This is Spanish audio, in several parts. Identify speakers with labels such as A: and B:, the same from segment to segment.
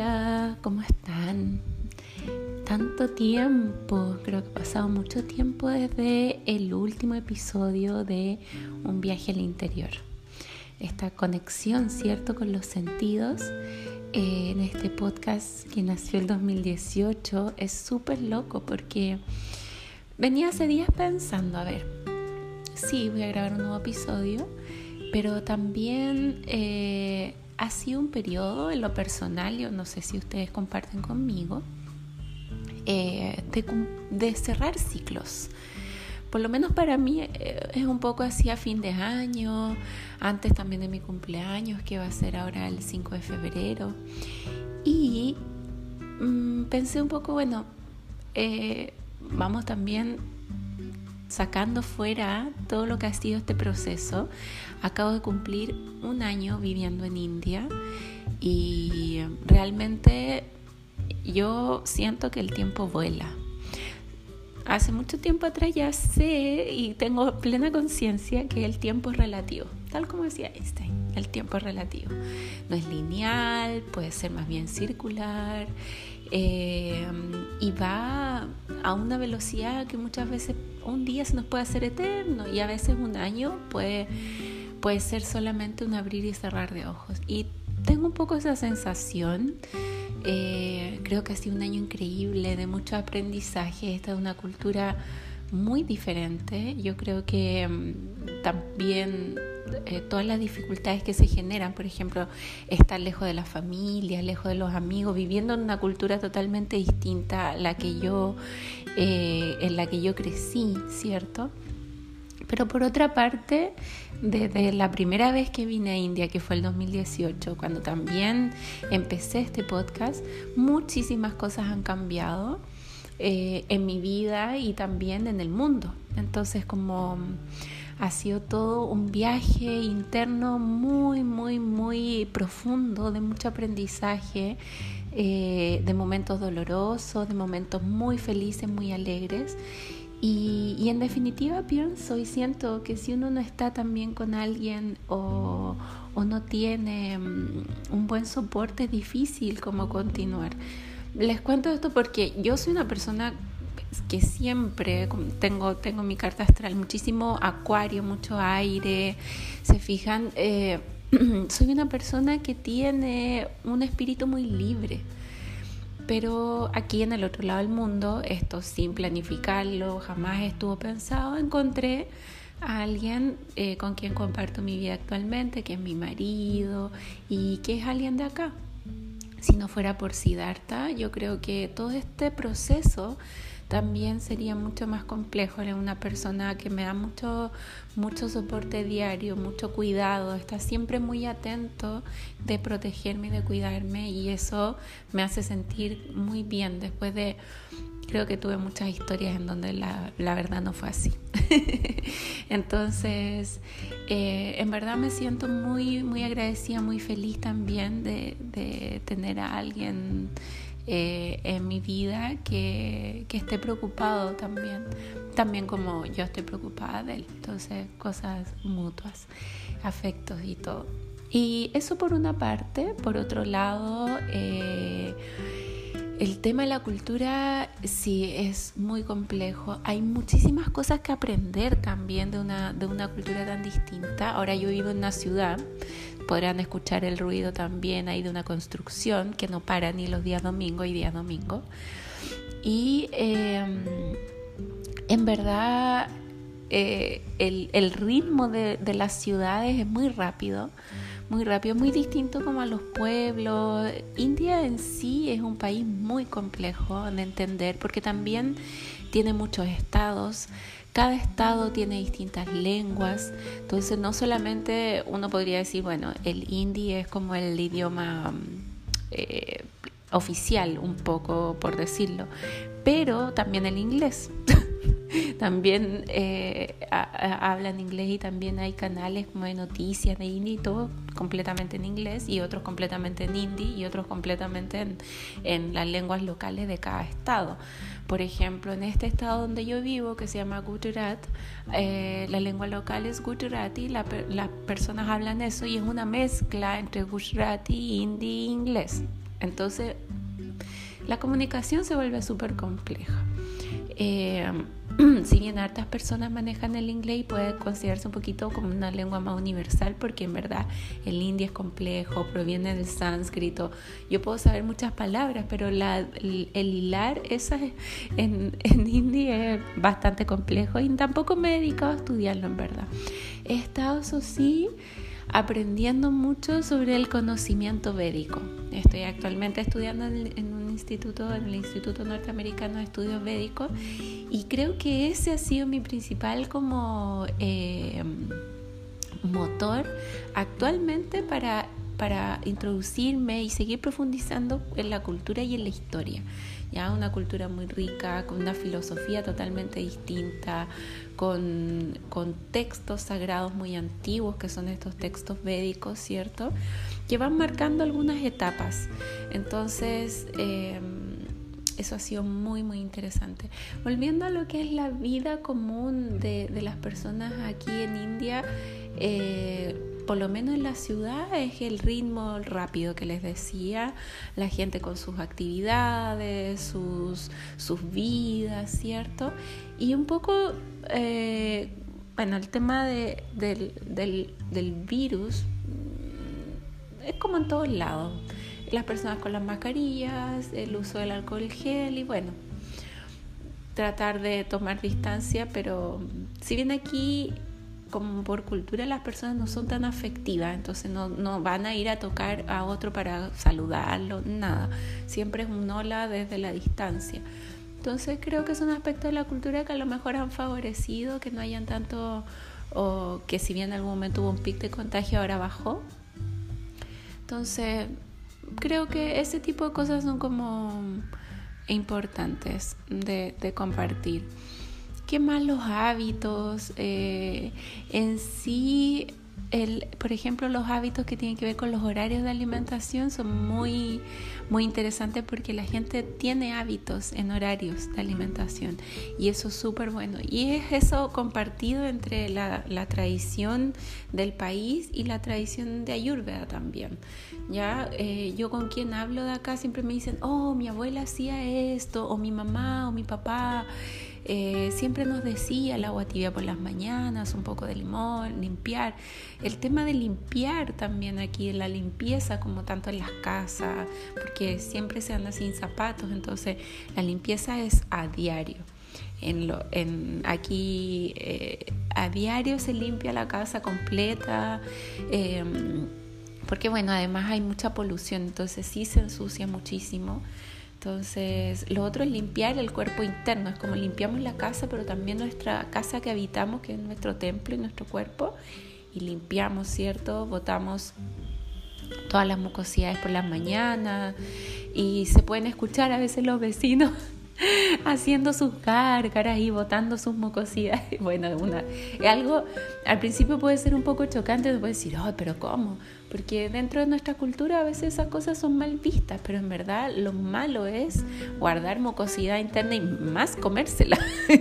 A: Hola, ¿cómo están? Tanto tiempo, creo que ha pasado mucho tiempo desde el último episodio de Un viaje al interior. Esta conexión, ¿cierto?, con los sentidos eh, en este podcast que nació el 2018 es súper loco porque venía hace días pensando, a ver, sí, voy a grabar un nuevo episodio, pero también... Eh, ha sido un periodo en lo personal, yo no sé si ustedes comparten conmigo, eh, de, cerrar ciclos. Por lo menos para mí eh, es un poco así a fin de año, antes también de mi cumpleaños, que va a ser ahora el 5 de febrero. Y mm, pensé un poco, bueno, eh, vamos también sacando fuera todo lo que ha sido este proceso. Acabo de cumplir un año viviendo en India y realmente yo siento que el tiempo vuela. Hace mucho tiempo atrás ya sé y tengo plena conciencia que el tiempo es relativo, tal como decía Einstein, el tiempo es relativo. No es lineal, puede ser más bien circular eh, y va a una velocidad que muchas veces un día se nos puede hacer eterno y a veces un año puede, puede ser solamente un abrir y cerrar de ojos. Y tengo un poco esa sensación. Eh, creo que ha sido un año increíble de mucho aprendizaje. Esta es una cultura muy diferente. Yo creo que mm, también eh, todas las dificultades que se generan, por ejemplo, estar lejos de la familia, lejos de los amigos, viviendo en una cultura totalmente distinta a la que yo, eh, en la que yo crecí, ¿cierto? Pero por otra parte, desde la primera vez que vine a India, que fue el 2018, cuando también empecé este podcast, muchísimas cosas han cambiado eh, en mi vida y también en el mundo. Entonces, como ha sido todo un viaje interno muy, muy, muy profundo, de mucho aprendizaje, eh, de momentos dolorosos, de momentos muy felices, muy alegres. Y, en definitiva pienso y siento que si uno no está también con alguien o, o no tiene mm, un buen soporte, es difícil como continuar. Les cuento esto porque yo soy una persona que siempre tengo, tengo mi carta astral, muchísimo acuario, mucho aire, se fijan, eh, soy una persona que tiene un espíritu muy libre. Pero aquí en el otro lado del mundo, esto sin planificarlo, jamás estuvo pensado, encontré a alguien eh, con quien comparto mi vida actualmente, que es mi marido y que es alguien de acá. Si no fuera por Siddhartha, yo creo que todo este proceso también sería mucho más complejo. Era una persona que me da mucho, mucho soporte diario, mucho cuidado, está siempre muy atento de protegerme y de cuidarme y eso me hace sentir muy bien después de creo que tuve muchas historias en donde la, la verdad no fue así. Entonces, eh, en verdad me siento muy, muy agradecida, muy feliz también de, de tener a alguien eh, en mi vida que, que, esté preocupado también, también como yo estoy preocupada de él. Entonces, cosas mutuas, afectos y todo. Y eso por una parte, por otro lado, eh, el tema de la cultura sí es muy complejo. Hay muchísimas cosas que aprender también de una, de una cultura tan distinta. Ahora yo vivo en una ciudad podrán escuchar el ruido también ahí de una construcción que no para ni los días domingo y día domingo. Y em, en verdad eh, el, ritmo de, de, las ciudades es muy rápido, muy rápido, muy distinto como a los pueblos. India en sí es un país muy complejo de entender porque también tiene muchos estados, cada estado tiene distintas lenguas, entonces no solamente uno podría decir, bueno, el hindi es como el idioma eh, oficial, un poco por decirlo, pero también el inglés. también eh, hablan inglés y también hay canales como de noticias de hindi y todo completamente en inglés y otros completamente en hindi y otros completamente en, en las lenguas locales de cada estado. Por ejemplo, en este estado donde yo vivo, que se llama Gujarat, eh, la lengua local es Gujarati, la, las personas hablan eso y es una mezcla entre Gujarati, hindi e inglés. Entonces, la comunicación se vuelve súper compleja. Eh, si bien hartas personas manejan el inglés y puede considerarse un poquito como una lengua más universal, porque en verdad el hindi es complejo, proviene del sánscrito. Yo puedo saber muchas palabras, pero el, hilar esa en, en hindi es bastante complejo y tampoco me he dedicado a estudiarlo en verdad. He estado, eso sí, aprendiendo mucho sobre el conocimiento védico. Estoy actualmente estudiando en, instituto, en el Instituto Norteamericano de Estudios Védicos, y creo que ese ha sido mi principal como eh, motor actualmente para, para introducirme y seguir profundizando en la cultura y en la historia ya una cultura muy rica, con una filosofía totalmente distinta, con, con textos sagrados muy antiguos, que son estos textos védicos, ¿cierto? Que van marcando algunas etapas. Entonces, em, eso ha sido muy, muy interesante. Volviendo a lo que es la vida común de, de las personas aquí en India, eh, por lo menos en la ciudad es el ritmo rápido que les decía, la gente con sus actividades, sus, sus vidas, ¿cierto? Y un poco, eh, bueno, el tema de, del, del, del virus es como en todos lados. Las personas con las mascarillas, el uso del alcohol gel y bueno, tratar de tomar distancia, pero si bien aquí como por cultura las personas no son tan afectivas, entonces no, no, van a ir a tocar a otro para saludarlo, nada. Siempre es un hola desde la distancia. Entonces creo que es un aspecto de la cultura que a lo mejor han favorecido que no hayan tanto, o que si bien en algún momento hubo un pic de contagio, ahora bajó. Entonces creo que ese tipo de cosas son como importantes de, compartir. ¿Qué más los hábitos? Eh, en sí, el, por ejemplo, los hábitos que tienen que ver con los horarios de alimentación son muy, muy interesantes porque la gente tiene hábitos en horarios de alimentación y eso es súper bueno. Y es eso compartido entre la, tradición del país y la tradición de Ayurveda también. Ya, eh, yo con quien hablo de acá siempre me dicen, oh, mi abuela hacía esto, o mi mamá, o mi papá. Eh, siempre nos decía el agua tibia por las mañanas, un poco de limón, limpiar. El tema de limpiar también aquí, la limpieza como tanto en las casas, porque siempre se anda sin zapatos, entonces la limpieza es a diario. En lo, en, aquí eh, a diario se limpia la casa completa. Em, porque bueno, además hay mucha polución, entonces sí se ensucia muchísimo. Entonces, lo otro es limpiar el cuerpo interno, es como limpiamos la casa, pero también nuestra casa que habitamos, que es nuestro templo y nuestro cuerpo, y limpiamos, ¿cierto? Botamos todas las mucosidades por las mañanas y se pueden escuchar a veces los vecinos haciendo sus gárgaras y botando sus mucosidades. Bueno, una, algo al principio puede ser un poco chocante, puede decir, ay, pero ¿cómo? Porque dentro de nuestra cultura a veces esas cosas son mal vistas, pero en verdad lo malo es guardar mucosidad interna y más comérsela.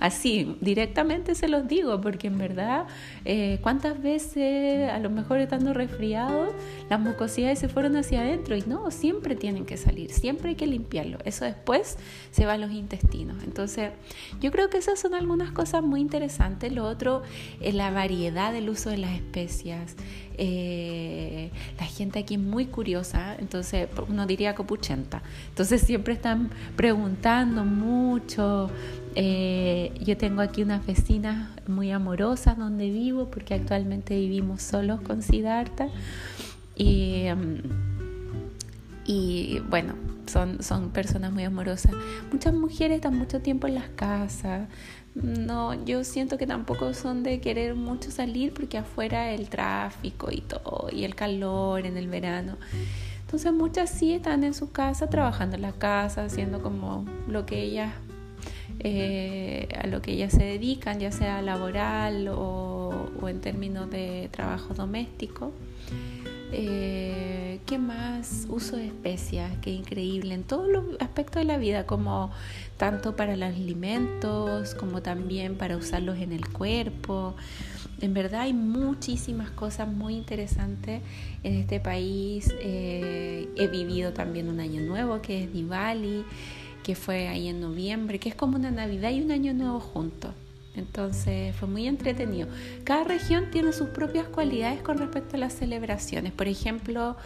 A: Así, directamente se los digo, porque en verdad, eh, ¿cuántas veces, a lo mejor estando resfriado, las mucosidades se fueron hacia adentro? Y no, siempre tienen que salir, siempre hay que limpiarlo. Eso después se va a los intestinos. Entonces, yo creo que esas son algunas cosas muy interesantes. Lo otro es la variedad del uso de las especias. Eh, la gente aquí es muy curiosa, entonces uno diría copuchenta. Entonces siempre están preguntando mucho. Eh, yo tengo aquí unas vecinas muy amorosas donde vivo, porque actualmente vivimos solos con Siddhartha. Y, mm, y bueno, son, son personas muy amorosas. Muchas mujeres están mucho tiempo en las casas, no, yo siento que tampoco son de querer mucho salir porque afuera el tráfico y todo, y el calor en el verano. Entonces muchas sí están en su casa, trabajando en la casa, haciendo como lo que ellas, eh, a lo que ellas se dedican, ya sea laboral o, en términos de trabajo doméstico. Eh, ¿Qué más? Uso de especias, que increíble en todos los aspectos de la vida, como tanto para los alimentos como también para usarlos en el cuerpo. En verdad hay muchísimas cosas muy interesantes en este país. Eh, he vivido también un año nuevo que es Diwali, que fue ahí en noviembre, que es como una Navidad y un año nuevo juntos. Entonces fue muy entretenido. Cada región tiene sus propias cualidades con respecto a las celebraciones. Por ejemplo,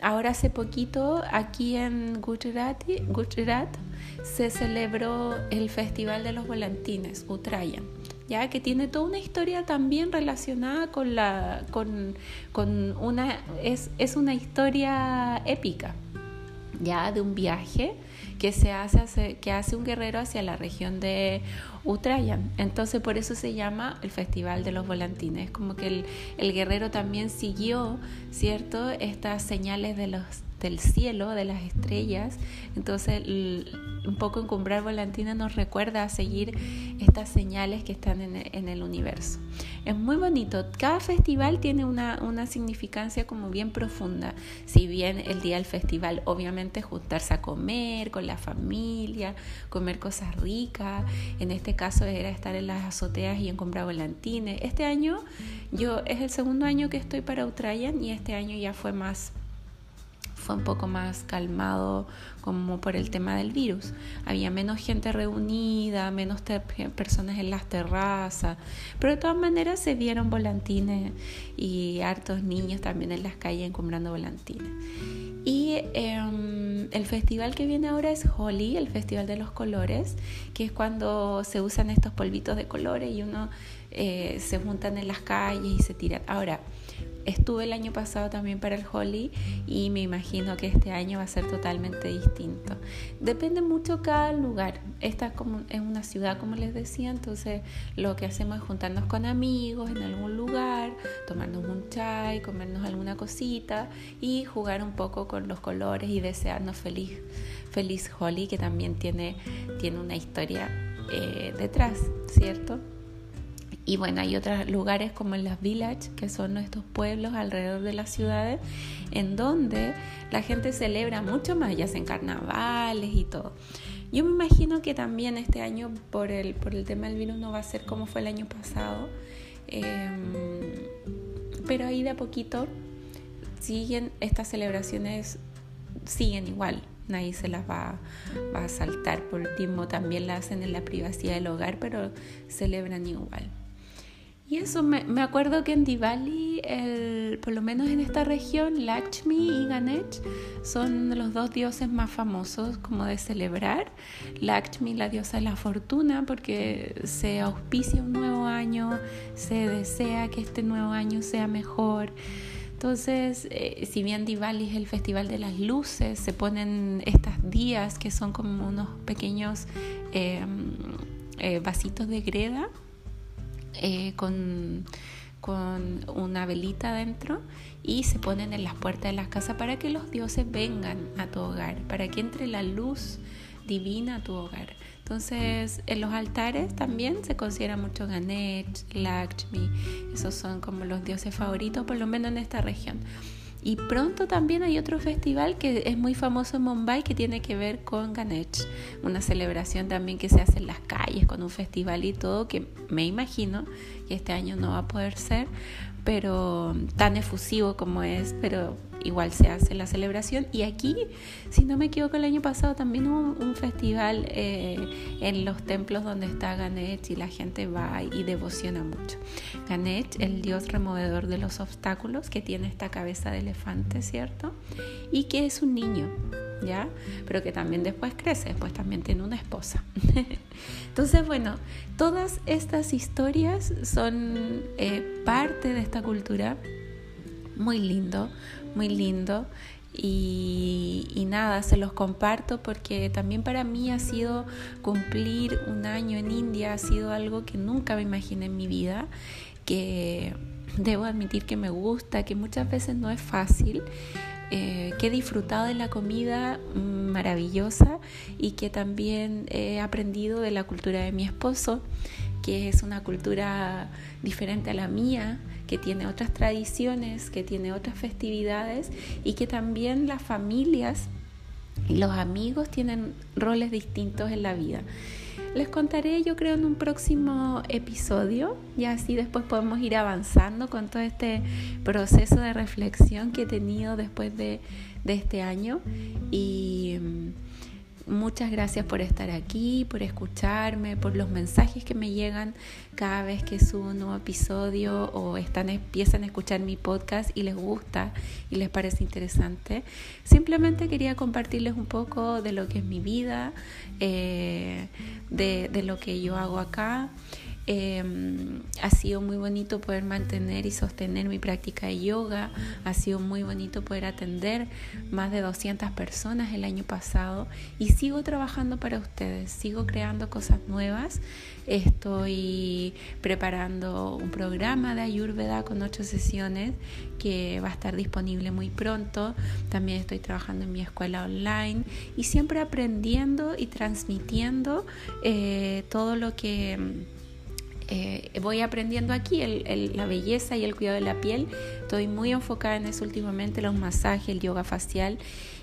A: ahora hace poquito aquí en Gujarat, Gujarat se celebró el Festival de los Volantines, Uttarayan. Ya que tiene toda una historia también relacionada con la con, con una es, es una historia épica ya de un viaje que se hace, que hace un guerrero hacia la región de Uttarayan. Entonces por eso se llama el Festival de los Volantines. como que el, el guerrero también siguió, ¿cierto? Estas señales de los del cielo, de las estrellas. Entonces, un poco encumbrar volantina nos recuerda a seguir estas señales que están en, el universo. Es muy bonito. Cada festival tiene una, una significancia como bien profunda. Si bien el día del festival, obviamente, juntarse a comer con la familia, comer cosas ricas. En este caso era estar en las azoteas y encontrar volantines. Este año, yo es el segundo año que estoy para Utrayan y este año ya fue más fue un poco más calmado como por el tema del virus. Había menos gente reunida, menos personas en las terrazas, pero de todas maneras se vieron volantines y hartos niños también en las calles comprando volantines. Y em, el festival que viene ahora es Holi, el Festival de los Colores, que es cuando se usan estos polvitos de colores y uno eh, se juntan en las calles y se tiran. Ahora, Estuve el año pasado también para el Holly y me imagino que este año va a ser totalmente distinto. Depende mucho cada lugar. Esta es, como, es una ciudad, como les decía, entonces lo que hacemos es juntarnos con amigos en algún lugar, tomarnos un chai, comernos alguna cosita y jugar un poco con los colores y desearnos feliz, feliz Holly, que también tiene, tiene una historia eh, detrás, ¿cierto? Y bueno, hay otros lugares como en las villages, que son nuestros pueblos alrededor de las ciudades, en donde la gente celebra mucho más, ya hacen carnavales y todo. Yo me imagino que también este año, por el, por el tema del virus, no va a ser como fue el año pasado. Em, pero ahí de a poquito siguen estas celebraciones, siguen igual. Nadie se las va, a saltar. Por último, también la hacen en la privacidad del hogar, pero celebran igual. Y eso, me, me, acuerdo que en Diwali, el, por lo menos en esta región, Lakshmi y Ganesh son los dos dioses más famosos como de celebrar. Lakshmi, la diosa de la fortuna, porque se auspicia un nuevo año, se desea que este nuevo año sea mejor. Entonces, eh, si bien Diwali es el festival de las luces, se ponen estas días que son como unos pequeños em, eh, vasitos de greda eh, con, con una velita adentro y se ponen en las puertas de las casas para que los dioses vengan a tu hogar, para que entre la luz divina a tu hogar. Entonces, en los altares también se considera mucho Ganesh, Lakshmi, esos son como los dioses favoritos, por lo menos en esta región. Y pronto también hay otro festival que es muy famoso en Mumbai que tiene que ver con Ganesh, una celebración también que se hace en las calles con un festival y todo, que me imagino que este año no va a poder ser, pero tan efusivo como es, pero igual se hace la celebración. Y aquí, si no me equivoco, el año pasado también hubo un festival eh, en los templos donde está Ganesh y la gente va y devociona mucho. Ganesh, el dios removedor de los obstáculos, que tiene esta cabeza de elefante, ¿cierto? Y que es un niño. ¿Ya? Pero que también después crece, después también tiene una esposa. Entonces, bueno, todas estas historias son eh, parte de esta cultura muy lindo, muy lindo. Y, nada, se los comparto porque también para mí ha sido cumplir un año en India, ha sido algo que nunca me imaginé en mi vida, que debo admitir que me gusta, que muchas veces no es fácil, eh, que he disfrutado de la comida maravillosa y que también he aprendido de la cultura de mi esposo, que es una cultura diferente a la mía, que tiene otras tradiciones, que tiene otras festividades y que también las familias y los amigos tienen roles distintos en la vida. les contaré yo creo en un próximo episodio y así después podemos ir avanzando con todo este proceso de reflexión que he tenido después de, de este año y Muchas gracias por estar aquí, por escucharme, por los mensajes que me llegan cada vez que subo un nuevo episodio o están, empiezan a escuchar mi podcast y les gusta y les parece interesante. Simplemente quería compartirles un poco de lo que es mi vida, eh, de, de lo que yo hago acá. Em, ha sido muy bonito poder mantener y sostener mi práctica de yoga. Ha sido muy bonito poder atender más de 200 personas el año pasado y sigo trabajando para ustedes, sigo creando cosas nuevas. Estoy preparando un programa de Ayurveda con ocho sesiones que va a estar disponible muy pronto. También estoy trabajando en mi escuela online y siempre aprendiendo y transmitiendo eh, todo lo que eh, voy aprendiendo aquí la belleza y el cuidado de la piel. Estoy muy enfocada en eso últimamente, los masajes, el yoga facial.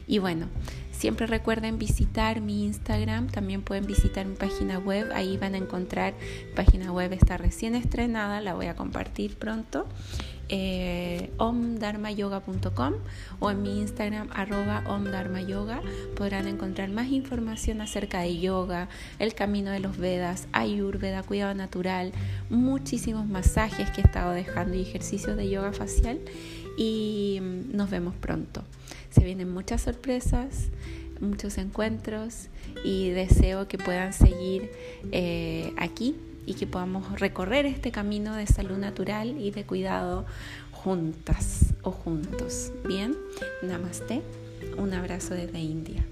A: Y bueno, siempre recuerden visitar mi Instagram, también pueden visitar mi página web, ahí van a encontrar, página web está recién estrenada, la voy a compartir pronto eh, omdharmayoga.com o en mi Instagram arroba omdharmayoga podrán encontrar más información acerca de yoga, el camino de los Vedas, Ayurveda, cuidado natural, muchísimos masajes que he estado dejando y ejercicios de yoga facial y mm, nos vemos pronto. Se vienen muchas sorpresas muchos encuentros y deseo que puedan seguir eh, aquí y que podamos recorrer este camino de salud natural y de cuidado juntas o juntos. Bien, namaste, un abrazo desde India.